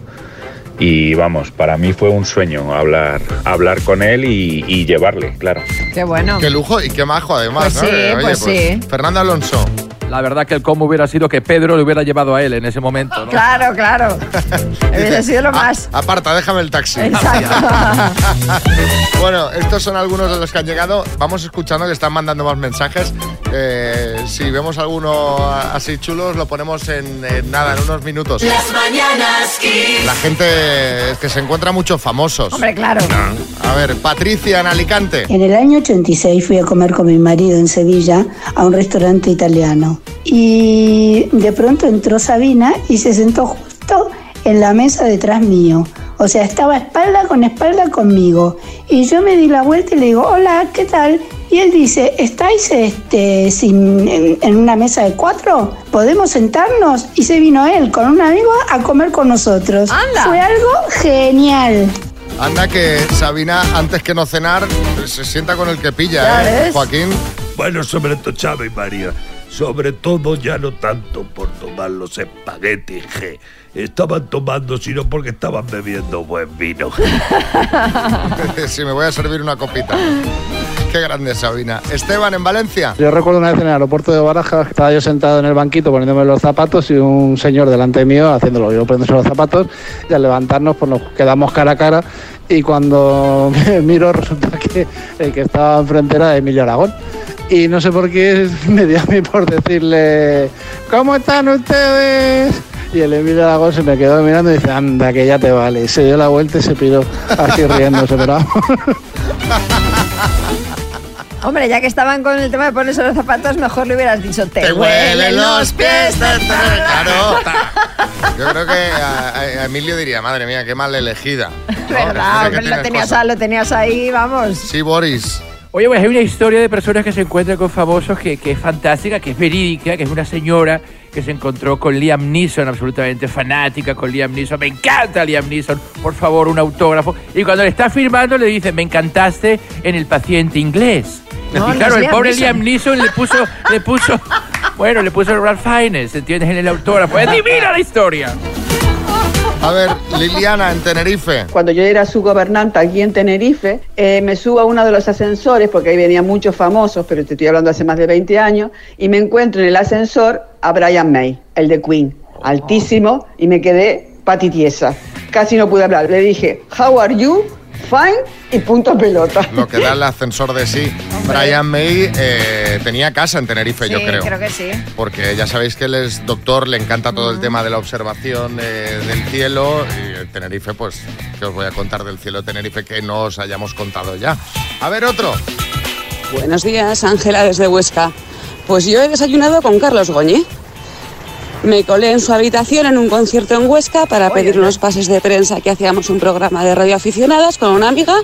Y vamos, para mí fue un sueño hablar, hablar con él y, y llevarle, claro. Qué bueno. Qué lujo y qué majo además, Pues ¿no? sí, Eh, pues sí. Fernando Alonso. La verdad que el cómo hubiera sido que Pedro le hubiera llevado a él en ese momento, ¿no? Claro, claro. Hubiera sido lo más. Aparta, déjame el taxi. bueno, estos son algunos de los que han llegado. Vamos escuchando que están mandando más mensajes. Eh, si vemos alguno así chulos, lo ponemos en, en nada, en unos minutos. Las mañanas Kiss. La gente es que se encuentra muchos famosos. Hombre, claro. A ver, Patricia en Alicante. En el año 86 fui a comer con mi marido en Sevilla a un restaurante italiano y de pronto entró Sabina y se sentó justo en la mesa detrás mío. O sea, estaba espalda con espalda conmigo. Y yo me di la vuelta y le digo, hola, ¿qué tal? Y él dice, ¿estáis este, sin, en, en una mesa de cuatro? ¿Podemos sentarnos? Y se vino él con un amigo a comer con nosotros. Anda. Fue algo genial. Anda que Sabina, antes que no cenar, se sienta con el que pilla, ¿eh? Joaquín. Bueno, sobre todo, Chávez y María. Sobre todo ya no tanto por tomar los espaguetis que estaban tomando, sino porque estaban bebiendo buen vino. si me voy a servir una copita. Qué grande Sabina. Esteban en Valencia. Yo recuerdo una vez en el aeropuerto de Barajas, estaba yo sentado en el banquito poniéndome los zapatos y un señor delante mío haciéndolo yo poniéndose los zapatos y al levantarnos pues nos quedamos cara a cara y cuando me miro resulta que el que estaba enfrente era Emilio Aragón. Y no sé por qué me dio a mí por decirle, ¿cómo están ustedes? Y el Emilio Aragón se me quedó mirando y dice, anda, que ya te vale. Y se dio la vuelta y se piró así riéndose, pero vamos. Hombre, ya que estaban con el tema de ponerse los zapatos, mejor le hubieras dicho, te, Te huelen los pies. ta, ta, ta". Claro. Yo creo que a, a Emilio diría, madre mía, qué mal elegida. ¿no? ¿Verdad? Que tenías, lo tenías ahí, vamos. Sí, Boris. Oye, pues hay una historia de personas que se encuentran con famosos que, que es fantástica, que es verídica, que es una señora que se encontró con Liam Neeson, absolutamente fanática con Liam Neeson. Me encanta Liam Neeson, por favor, un autógrafo. Y cuando le está firmando le dice, me encantaste en el paciente inglés. No, y no claro, el Liam pobre Neeson. Liam Neeson le puso, le puso, bueno, le puso Ralph Fiennes, ¿entiendes? En el autógrafo. Es divina la historia. A ver, Liliana, en Tenerife. Cuando yo era su gobernante aquí en Tenerife, eh, me subo a uno de los ascensores, porque ahí venían muchos famosos, pero te estoy hablando hace más de 20 años, y me encuentro en el ascensor a Brian May, el de Queen, altísimo, y me quedé patitiesa. Casi no pude hablar. Le dije, How are you? Fine y punto pelota. Lo que da el ascensor de sí. Brian May eh, tenía casa en Tenerife, yo Sí, creo. creo que sí. Porque ya sabéis que él es doctor, le encanta todo el tema de la observación eh, del cielo. Y en Tenerife, pues, que os voy a contar del cielo de Tenerife que no os hayamos contado ya. A ver, otro. Buenos días, Ángela desde Huesca. Pues yo he desayunado con Carlos Goñi. Me colé en su habitación en un concierto en Huesca para pedir unos pases de prensa que hacíamos un programa de radioaficionadas con una amiga.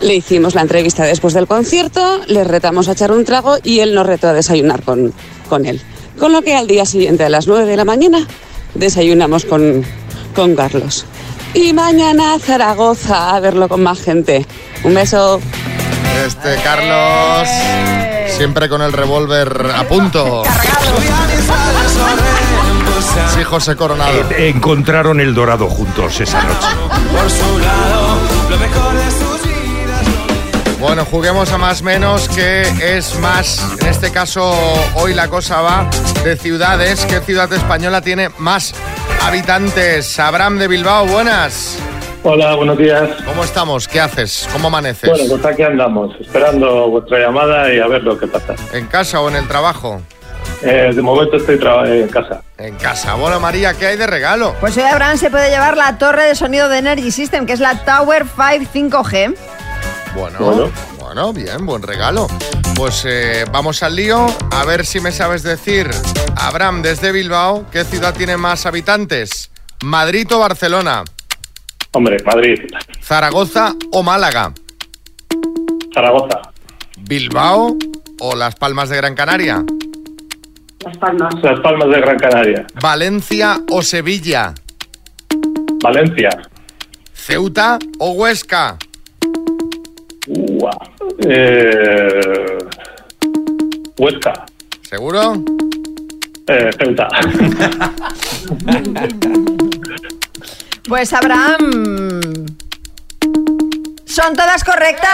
Le hicimos la entrevista después del concierto, le retamos a echar un trago y él nos retó a desayunar con, con él. Con lo que al día siguiente, a las 9 de la mañana, desayunamos con, con Carlos. Y mañana a Zaragoza a verlo con más gente. Un beso. Este Carlos, siempre con el revólver a punto. Sí, José Coronado. Eh, encontraron el dorado juntos esa noche. Por su lado, lo mejor de sus vidas. Bueno, juguemos a más menos, que es más. En este caso, hoy la cosa va de ciudades. ¿Qué ciudad española tiene más habitantes? Abraham de Bilbao, buenas. Hola, buenos días. ¿Cómo estamos? ¿Qué haces? ¿Cómo amaneces? Bueno, pues aquí andamos, esperando vuestra llamada y a ver lo que pasa. ¿En casa o en el trabajo? Eh, de momento estoy en casa. En casa. Bueno, María, ¿qué hay de regalo? Pues hoy Abraham se puede llevar la torre de sonido de Energy System, que es la Tower 5 5G. Bueno, Bueno. bueno, bien, buen regalo. Pues eh, vamos al lío, a ver si me sabes decir, Abraham, desde Bilbao, ¿qué ciudad tiene más habitantes? ¿Madrid o Barcelona? Hombre, Madrid, ¿Zaragoza o Málaga? Zaragoza, ¿Bilbao o Las Palmas de Gran Canaria? Las Palmas. Las Palmas de Gran Canaria, ¿Valencia o Sevilla? Valencia, ¿Ceuta o Huesca? Ua. Eh, Huesca, ¿Seguro? eh, Ceuta. Pues Abraham. Son todas correctas.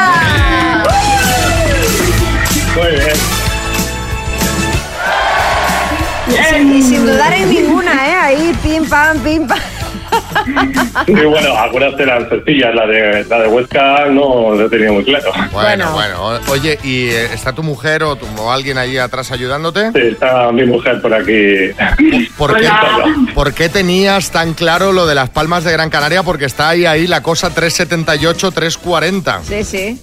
Muy bien. Y sin, y sin dudar en ninguna, ¿eh? Ahí, pim, pam, pim, pam. Sí, bueno, algunas eran sencillas, la de, la de Huesca no lo tenía muy claro. Bueno, bueno. Oye, ¿y eh, está tu mujer o, tu- o alguien ahí atrás ayudándote? Sí, está mi mujer por aquí. ¿Por qué, por qué tenías tan claro lo de las Palmas de Gran Canaria? Porque está ahí, ahí la cosa 378, 340. Sí, sí.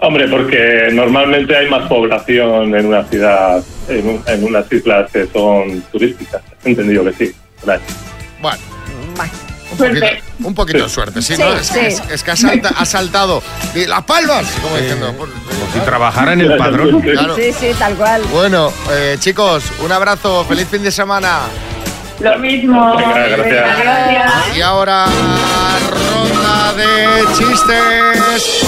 Hombre, porque normalmente hay más población en una ciudad, en, un- en unas islas que son turísticas. He entendido que sí. Vale. Bueno, un poquito, un poquito de suerte, sí, ¿no? Sí, Es, que- sí. es, es que ha, salta- ha saltado. Las palmas, como diciendo. Como si trabajara en el padrón. Claro. Sí, sí, tal cual. Bueno, eh, chicos, un abrazo, feliz fin de semana. Lo mismo. Gracias. Gracias. Y ahora, ronda de chistes.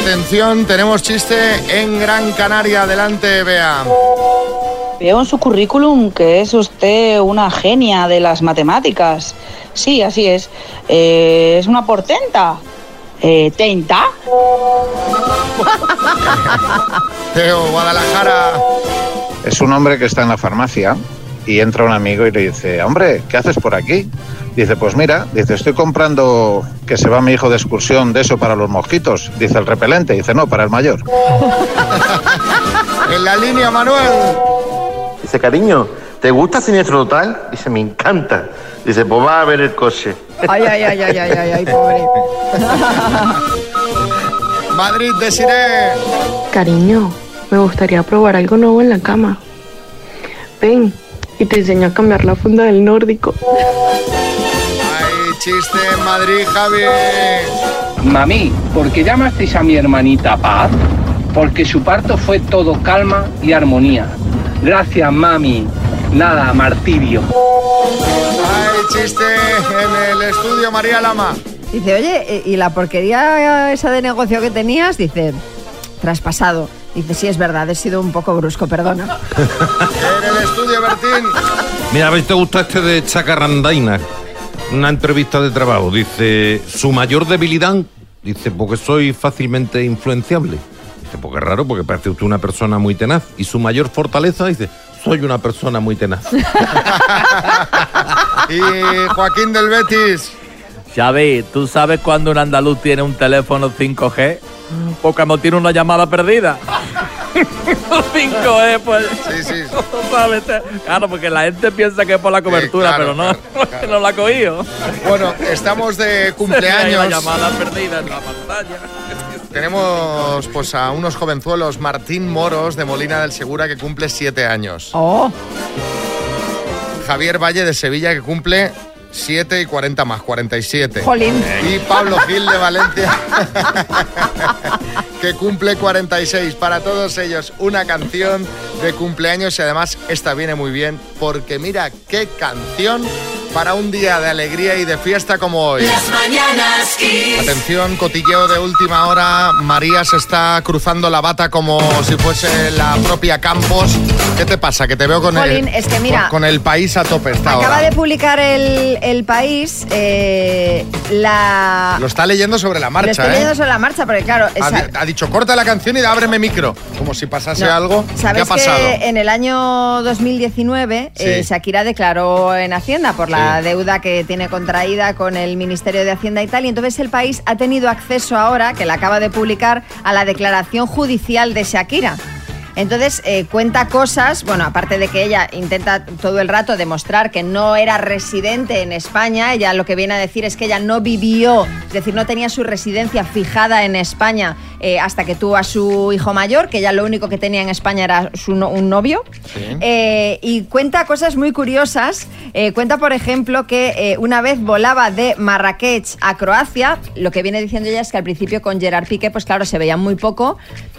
Atención, tenemos chiste en Gran Canaria. Adelante, Bea. Veo en su currículum que es usted una genia de las matemáticas. Sí, así es. Eh, ¿Es una portenta? Eh, ¿Tenta? Teo, Guadalajara. Es un hombre que está en la farmacia y entra un amigo y le dice, hombre, ¿qué haces por aquí? Dice, pues mira, dice, estoy comprando que se va mi hijo de excursión de eso para los mosquitos. Dice el repelente, dice, no, para el mayor. En la línea, Manuel. Dice, cariño, ¿te gusta Siniestro Total? Dice, me encanta. Dice, pues va a ver el coche. Ay, ay, ay, ay, ay, ay, ay, pobre. Madrid, Desiree. Cariño, me gustaría probar algo nuevo en la cama. Ven, y te enseño a cambiar la funda del nórdico. Ay, chiste en Madrid, Javi. Mami, ¿por qué llamasteis a mi hermanita Paz? Porque su parto fue todo calma y armonía. Gracias, mami. Nada, martirio. Ay, chiste en el estudio, María Lama. Dice, oye, eh, ¿y la porquería esa de negocio que tenías? Dice, traspasado. Dice, sí, es verdad, he sido un poco brusco, perdona. En el estudio, Bertín. Mira, a ver si te gusta este de Chacarrandaina. Una entrevista de trabajo. Dice, su mayor debilidad, dice, porque soy fácilmente influenciable. Dice, porque es raro, porque parece usted una persona muy tenaz. Y su mayor fortaleza, dice, soy una persona muy tenaz. Y Joaquín del Betis. Xavi, ¿tú sabes cuando un andaluz tiene un teléfono 5G? Porque no tiene una llamada perdida. 5G, pues. Sí, sí. ¿Sabes? Claro, porque la gente piensa que es por la cobertura, claro, pero no, que no la ha cogido. Bueno, estamos de cumpleaños. llamada perdida en la pantalla. Tenemos pues a unos jovenzuelos, Martín Moros de Molina del Segura, que cumple siete años. Oh, Javier Valle de Sevilla, que cumple 7 y 40 más, 47. Jolín. Y Pablo Gil de Valencia, que cumple 46. Para todos ellos, una canción de cumpleaños y además esta viene muy bien porque mira qué canción para un día de alegría y de fiesta como hoy. Las mañanas Kiss. Atención, cotilleo de última hora. María se está cruzando la bata como si fuese la propia Campos. ¿Qué te pasa? Que te veo con Jolín, el es que mira- con, con el país a tope esta acaba hora. de publicar el, el país eh, la... Lo está leyendo sobre la Lo marcha, estoy ¿eh? leyendo sobre la marcha, porque claro... Ha, esa- di- ha dicho, corta la canción y ábreme micro. Como si pasase No. algo. ¿Qué ¿Sabes ha pasado? que en el año 2019 Sí. eh, Shakira declaró en Hacienda por la Sí. deuda que tiene contraída con el Ministerio de Hacienda y tal? Y entonces el país ha tenido acceso ahora, que la acaba de publicar, a la declaración judicial de Shakira. Entonces eh, cuenta cosas, bueno, aparte de que ella intenta todo el rato demostrar que no era residente en España, ella lo que viene a decir es que ella no vivió, es decir, no tenía su residencia fijada en España eh, hasta que tuvo a su hijo mayor, que ella lo único que tenía en España era su no- un novio. Eh, y cuenta cosas muy curiosas. Eh, cuenta, por ejemplo, que eh, una vez volaba de Marrakech a Croacia. Lo que viene diciendo ella es que al principio con Gerard Piqué, pues claro, se veían muy poco,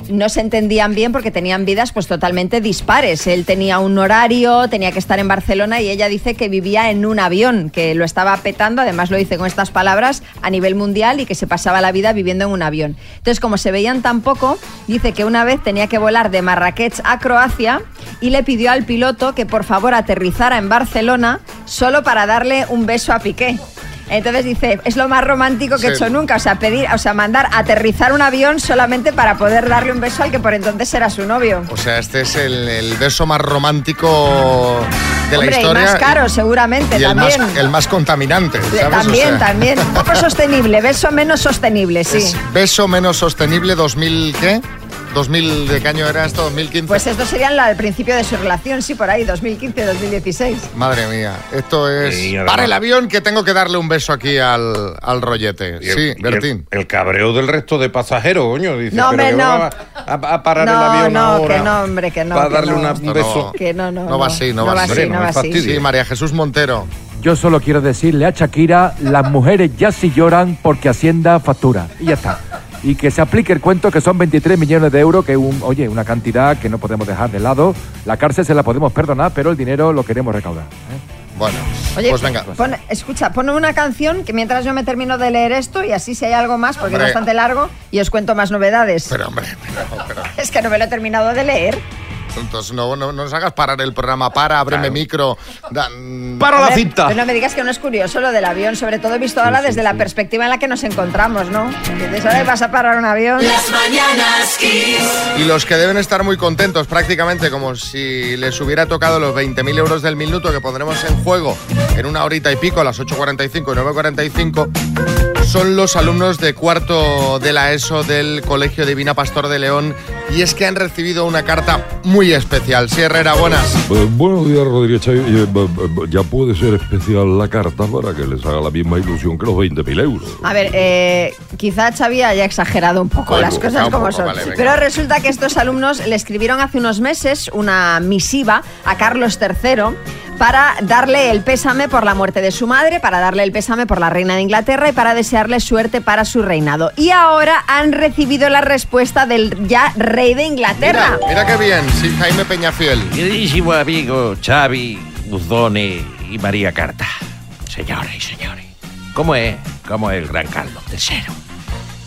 no se entendían bien porque tenían vidas pues totalmente dispares. Él tenía un horario, tenía que estar en Barcelona y ella dice que vivía en un avión, que lo estaba petando, además lo dice con estas palabras, a nivel mundial y que se pasaba la vida viviendo en un avión. Entonces, como se veían tan poco, dice que una vez tenía que volar de Marrakech a Croacia y le pidió al piloto que por favor aterrizara en Barcelona solo para darle un beso a Piqué. Entonces dice, es lo más romántico que he hecho nunca, o sea, pedir, o sea, mandar aterrizar un avión solamente para poder darle un beso al que por entonces era su novio. O sea, este es el, el beso más romántico de Hombre, la historia. y más caro seguramente y el más, también. el más contaminante. ¿sabes? O También, sea, también. Un poco sostenible, beso menos sostenible, sí. es beso menos sostenible 2000, ¿qué? 2000, ¿de qué año era esto? 2015. Pues esto sería la- el principio de su relación, sí, por ahí, 2015-2016. Madre mía, esto es... Además- Para el avión que tengo que darle un beso aquí al, al rollete. Y el- Sí, y el- Bertín. El, cabreo del resto de pasajeros, coño. Dice, No, hombre, no. a, a parar no, el avión no, ahora. que no, hombre, que no. Para que darle no. una- un No, beso. Que no, no, No va así, no, no va así, no va así. Sí, María Jesús Montero. Yo solo quiero decirle a Shakira, las mujeres ya sí lloran porque Hacienda factura. Y ya está. Y que se aplique el cuento que son 23 millones de euros, que un, oye, una cantidad que no podemos dejar de lado. La cárcel se la podemos perdonar, pero el dinero lo queremos recaudar. ¿eh? Bueno, Oye, pues venga. pon- escucha, pon una canción que mientras yo me termino de leer esto y así si hay algo más, porque Hombre. es bastante largo, y os cuento más novedades. Pero hombre, pero, pero, Es que no me lo he terminado de leer. Entonces no, no, no nos hagas parar el programa. Para, ábreme micro. da- mm, Hombre, Pero no me digas que no es curioso lo del avión, sobre todo visto ahora desde la perspectiva en la que nos encontramos, ¿no? Ahora vas a parar un avión. Las mañanas Kiss. Y los que deben estar muy contentos, prácticamente como si les hubiera tocado los 20.000 euros del minuto que pondremos en juego en una horita y pico, a las 8.45 y 9.45, son los alumnos de cuarto de la ESO del Colegio Divina Pastor de León y es que han recibido una carta muy especial. Sí, Herrera, buenas. Eh, buenos días, Rodríguez. Eh, b- ya puede ser especial la carta para que les haga la misma ilusión que los 20.000 euros. A ver, eh, quizá Xavi haya exagerado un poco las cosas como poco, son. vale. Pero resulta que estos alumnos le escribieron hace unos meses una misiva a Carlos III para darle el pésame por la muerte de su madre, para darle el pésame por la reina de Inglaterra y para desearle suerte para su reinado. Y ahora han recibido la respuesta del ya rey de Inglaterra. Mira, mira qué bien, sí, Jaime Peñafiel. Queridísimo amigo Xavi, Buzdone y María Carta. Señores y señores, ¿cómo es? ¿Cómo es el gran Carlos III?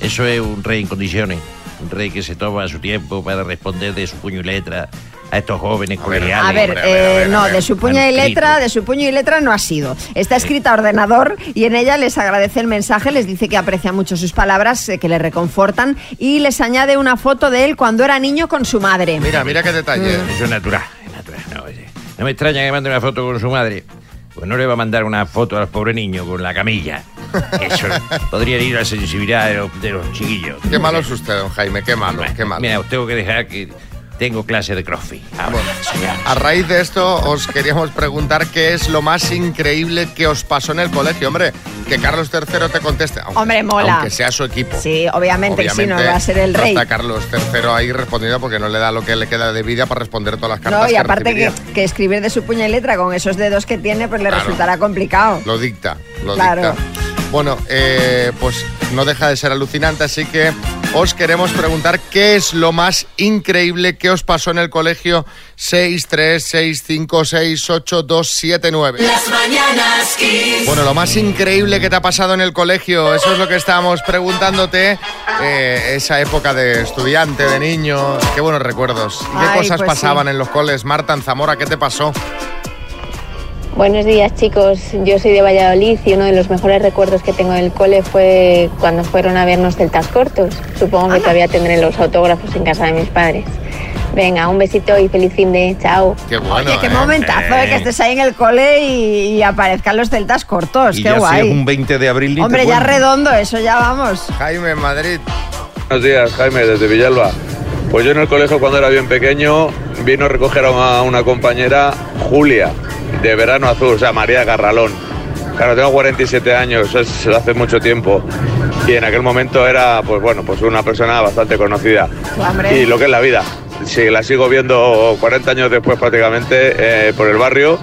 Eso es un rey en condiciones. Un rey que se toma su tiempo para responder de su puño y letra a estos jóvenes colegiales. A ver, eh, no, de su puño y letra, de su puño y letra no ha sido. Está escrita a ordenador y en ella les agradece el mensaje, les dice que aprecia mucho sus palabras, eh, que le reconfortan y les añade una foto de él cuando era niño con su madre. Mira, mira qué detalle. Eso es natural, es natural. No, oye, no me extraña que mande una foto con su madre. Pues no le va a mandar una foto al pobre niño con la camilla. Eso podría ir a la sensibilidad de los, de los chiquillos. Qué malo es usted, don Jaime, qué malo, qué malo. Mira, os tengo que dejar que tengo clase de crossfit. Ahora. A raíz de esto, os queríamos preguntar qué es lo más increíble que os pasó en el colegio. Hombre, que Carlos III te conteste. aunque- Hombre, mola. Aunque sea su equipo. Sí, obviamente, que sí, no va a ser el no rey. está Carlos III ahí respondiendo porque no le da lo que le queda de vida para responder todas las cartas No, y que aparte que, que escribir de su puño y letra con esos dedos que tiene, pues le Claro. resultará complicado. Lo dicta, lo Claro. dicta. Bueno, eh, pues no deja de ser alucinante, así que os queremos preguntar qué es lo más increíble que os pasó en el colegio 636568279. Las mañanas Kiss. Bueno, lo más increíble que te ha pasado en el colegio, eso es lo que estábamos preguntándote. eh, esa época de estudiante, de niño, qué buenos recuerdos. ¿Y qué Ay, cosas pues pasaban sí. en los coles? Marta, en Zamora, ¿qué te pasó? Buenos días chicos, yo soy de Valladolid y uno de los mejores recuerdos que tengo del cole fue cuando fueron a vernos celtas cortos. Supongo que todavía tendré los autógrafos en casa de mis padres. Venga, un besito y feliz fin de chao. Qué bueno. Oye, qué ¿eh? momentazo de que estés ahí en el cole y, y aparezcan los celtas cortos. Y qué ya si guay. es un 20 de abril Hombre, ya redondo, eso ya vamos. Jaime, Madrid. Buenos días, Jaime, desde Villalba. Pues yo en el colegio cuando era bien pequeño vino a recoger a una, una compañera, Julia, de Verano Azul, o sea, María Garralón. Claro, tengo 47 años, es hace mucho tiempo. Y en aquel momento era, pues bueno, pues una persona bastante conocida. Hombre. Y lo que es la vida. Sí, la sigo viendo 40 años después prácticamente eh, por el barrio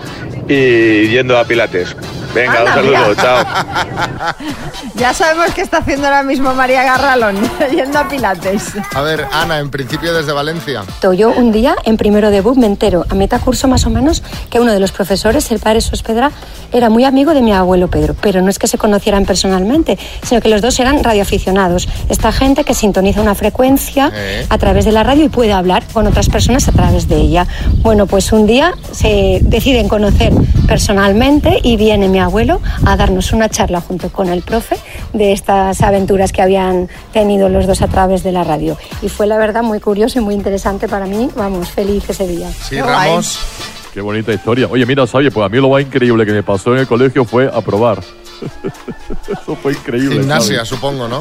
y yendo a Pilates. Venga, Anda, un saludo, mira. chao. Ya sabemos qué está haciendo ahora mismo María Garralón, yendo a Pilates. A ver, Ana, en principio desde Valencia. Yo un día en primero de BUP me entero, a mitad curso más o menos, que uno de los profesores, el padre Sospedra, era muy amigo de mi abuelo Pedro, pero no es que se conocieran personalmente, sino que los dos eran radioaficionados. Esta gente que sintoniza una frecuencia Eh. a través de la radio y puede hablar con otras personas a través de ella. Bueno, pues un día se deciden conocer personalmente y viene mi abuelo a darnos una charla junto con el profe de estas aventuras que habían tenido los dos a través de la radio. Y fue la verdad muy curioso y muy interesante para mí, vamos, feliz ese día. Sí, Ramos. Qué bonita historia. Oye, mira, Xavi, pues a mí lo más increíble que me pasó en el colegio fue aprobar. Eso fue increíble. Gimnasia, ¿sabes? supongo, ¿no?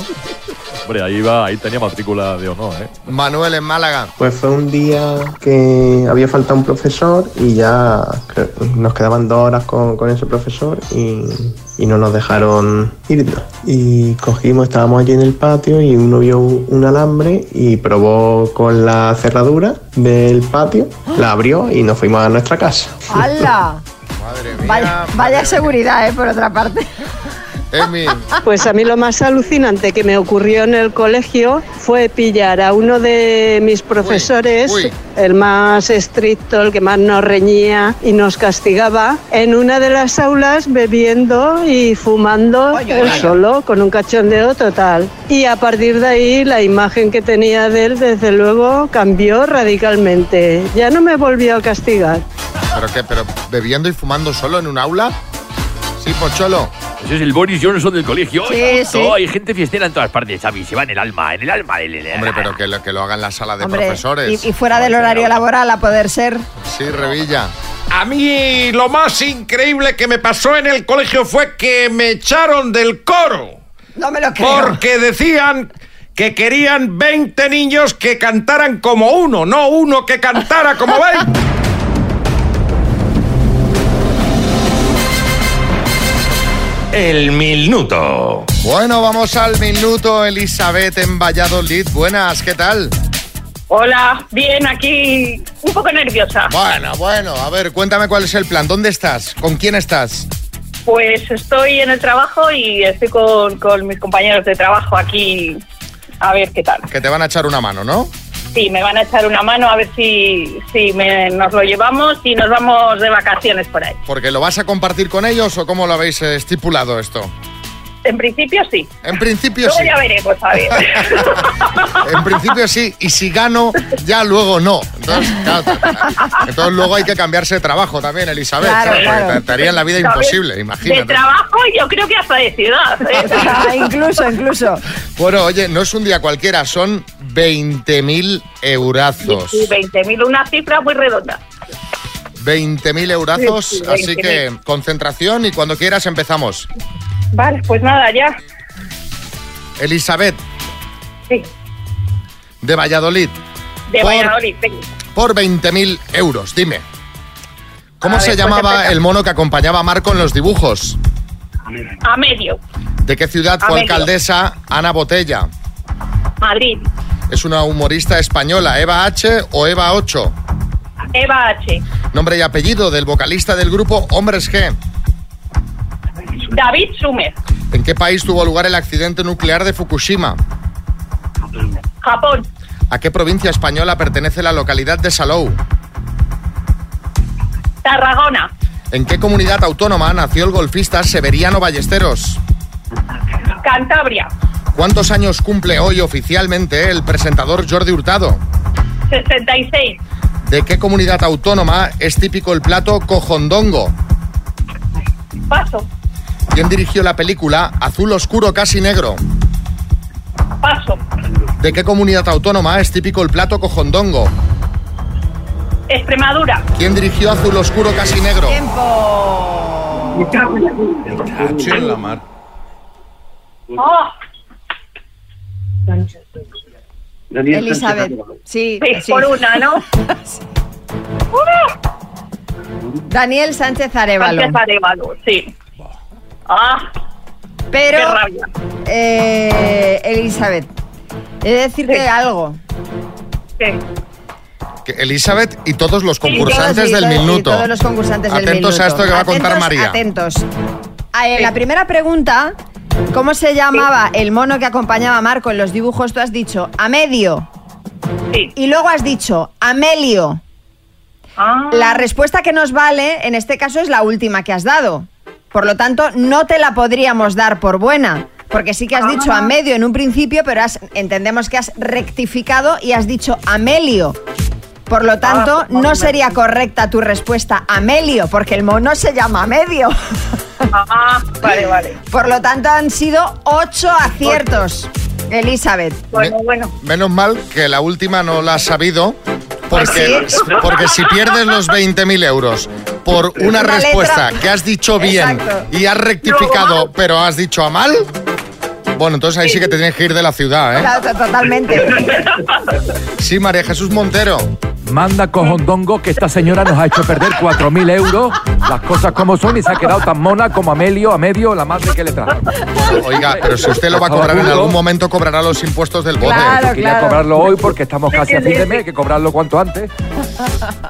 Hombre, ahí va, ahí tenía matrícula de honor, ¿eh? Manuel en Málaga. Pues fue un día que había faltado un profesor y ya nos quedaban dos horas con, con ese profesor y, y no nos dejaron irnos. Y cogimos, estábamos allí en el patio y uno vio un, un alambre y probó con la cerradura del patio, la abrió y nos fuimos a nuestra casa. ¡Hala! Vaya, vaya seguridad, ¿eh? Por otra parte. Emi. Pues a mí lo más alucinante que me ocurrió en el colegio fue pillar a uno de mis profesores, uy. el más estricto, el que más nos reñía y nos castigaba, en una de las aulas bebiendo y fumando él solo, con un cachondeo total. Y a partir de ahí la imagen que tenía de él, desde luego, cambió radicalmente. Ya no me volvió a castigar. ¿Pero qué? ¿Pero bebiendo y fumando solo en un aula? Sí, Pocholo. Ese es el Boris Johnson del colegio. Sí, ¡Ay, sí. no! Hay gente fiestera en todas partes, Xavi. Se va en el alma, en el alma. del- del- Hombre, pero que lo, que lo haga en la sala de Hombre, profesores. y, y fuera del horario laboral, a poder ser. Sí, Revilla. A mí lo más increíble que me pasó en el colegio fue que me echaron del coro. No me lo creo. Porque decían que querían 20 niños que cantaran como uno, no uno que cantara como 20. El minuto. Bueno, vamos al minuto, Elizabeth en Valladolid. Buenas, ¿qué tal? Hola, bien, aquí un poco nerviosa. Bueno, bueno, a ver, cuéntame cuál es el plan. ¿Dónde estás? ¿Con quién estás? Pues estoy en el trabajo y estoy con, con mis compañeros de trabajo aquí a ver qué tal. Que te van a echar una mano, ¿no? Sí, me van a echar una mano a ver si, si nos lo llevamos y nos vamos de vacaciones por ahí. ¿Porque lo vas a compartir con ellos o cómo lo habéis eh, estipulado esto? En principio sí. En principio Luego sí. ya veremos, a ver. En principio sí, y si gano, ya luego no. Entonces, claro, entonces luego hay que cambiarse de trabajo también, Elizabeth. Claro, ¿sabes? Porque claro. Te, te harían la vida ¿Sabes? imposible, De imagínate. trabajo y yo creo que hasta de ciudad. ¿eh? incluso, incluso. Bueno, oye, no es un día cualquiera, son 20.000 eurazos. Y 20.000, una cifra muy redonda. 20.000 eurazos, Sí, sí, así 20.000. que concentración y cuando quieras empezamos. Vale, pues nada, ya. Elizabeth, Sí, de Valladolid, de Por- Valladolid. venga. por 20.000 euros, dime. ¿Cómo A se ver, pues llamaba el mono que acompañaba a Marco en los dibujos? A medio. ¿De qué ciudad A fue medio. alcaldesa Ana Botella? Madrid. ¿Es una humorista española, Eva H o Eva 8? Eva H. Nombre y apellido del vocalista del grupo Hombres G. David Sumer. ¿En qué país tuvo lugar el accidente nuclear de Fukushima? Japón. ¿A qué provincia española pertenece la localidad de Salou? Tarragona. ¿En qué comunidad autónoma nació el golfista Severiano Ballesteros? Cantabria. ¿Cuántos años cumple hoy oficialmente el presentador Jordi Hurtado? 66. ¿De qué comunidad autónoma es típico el plato cojondongo? Paso. ¿Quién dirigió la película Azul Oscuro Casi Negro? Paso. ¿De qué comunidad autónoma es típico el plato cojondongo? Extremadura. ¿Quién dirigió Azul Oscuro Casi Negro? Cacho en la mar. Oh, Elizabeth. Sí, Sí, sí. por una, ¿no? Daniel Sánchez Arevalo. Sánchez Arevalo, sí. Ah, Pero, qué rabia. eh, Elizabeth, he de decirte algo. Sí. Que Elizabeth y todos los Sí, concursantes todos, sí, del todos, sí, minuto. todos los concursantes del Atentos minuto. a esto que va a contar Atentos, María. Atentos. La primera pregunta, ¿cómo se llamaba el mono que acompañaba a Marco en los dibujos? Tú has dicho Amedio. Y luego has dicho Amelio. Ah. La respuesta que nos vale en este caso es la última que has dado. Por lo tanto, no te la podríamos dar por buena. Porque sí que has dicho Amedio en un principio, pero has- entendemos que has rectificado y has dicho Amelio. Por lo tanto, no sería correcta tu respuesta Amelio, porque el mono se llama Amedio. Ah, vale, vale. Por lo tanto, han sido ocho aciertos, Elizabeth. Bueno, bueno. Menos mal que la última no la has sabido. Porque, Pues sí. porque si pierdes los 20.000 euros por una, respuesta letra. que has dicho bien Exacto. y has rectificado, pero has dicho a mal, bueno, entonces ahí sí que te tienes que ir de la ciudad, ¿eh? Claro, Totalmente. Sí, María Jesús Montero. Manda cojondongo que esta señora nos ha hecho perder 4.000 euros, las cosas como son, y se ha quedado tan mona como Amelio, a medio, la madre que le trajo. Oiga, pero si usted lo va a cobrar en algún momento, cobrará los impuestos del bote. Yo quería cobrarlo hoy porque estamos casi a fin de mes, hay que cobrarlo cuanto antes.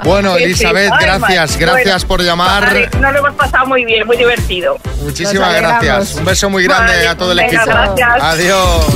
Bueno. Elizabeth, gracias, gracias por llamar. Nos lo hemos pasado muy bien, muy divertido. Muchísimas gracias. Un beso muy grande a todo el equipo. gracias. Adiós.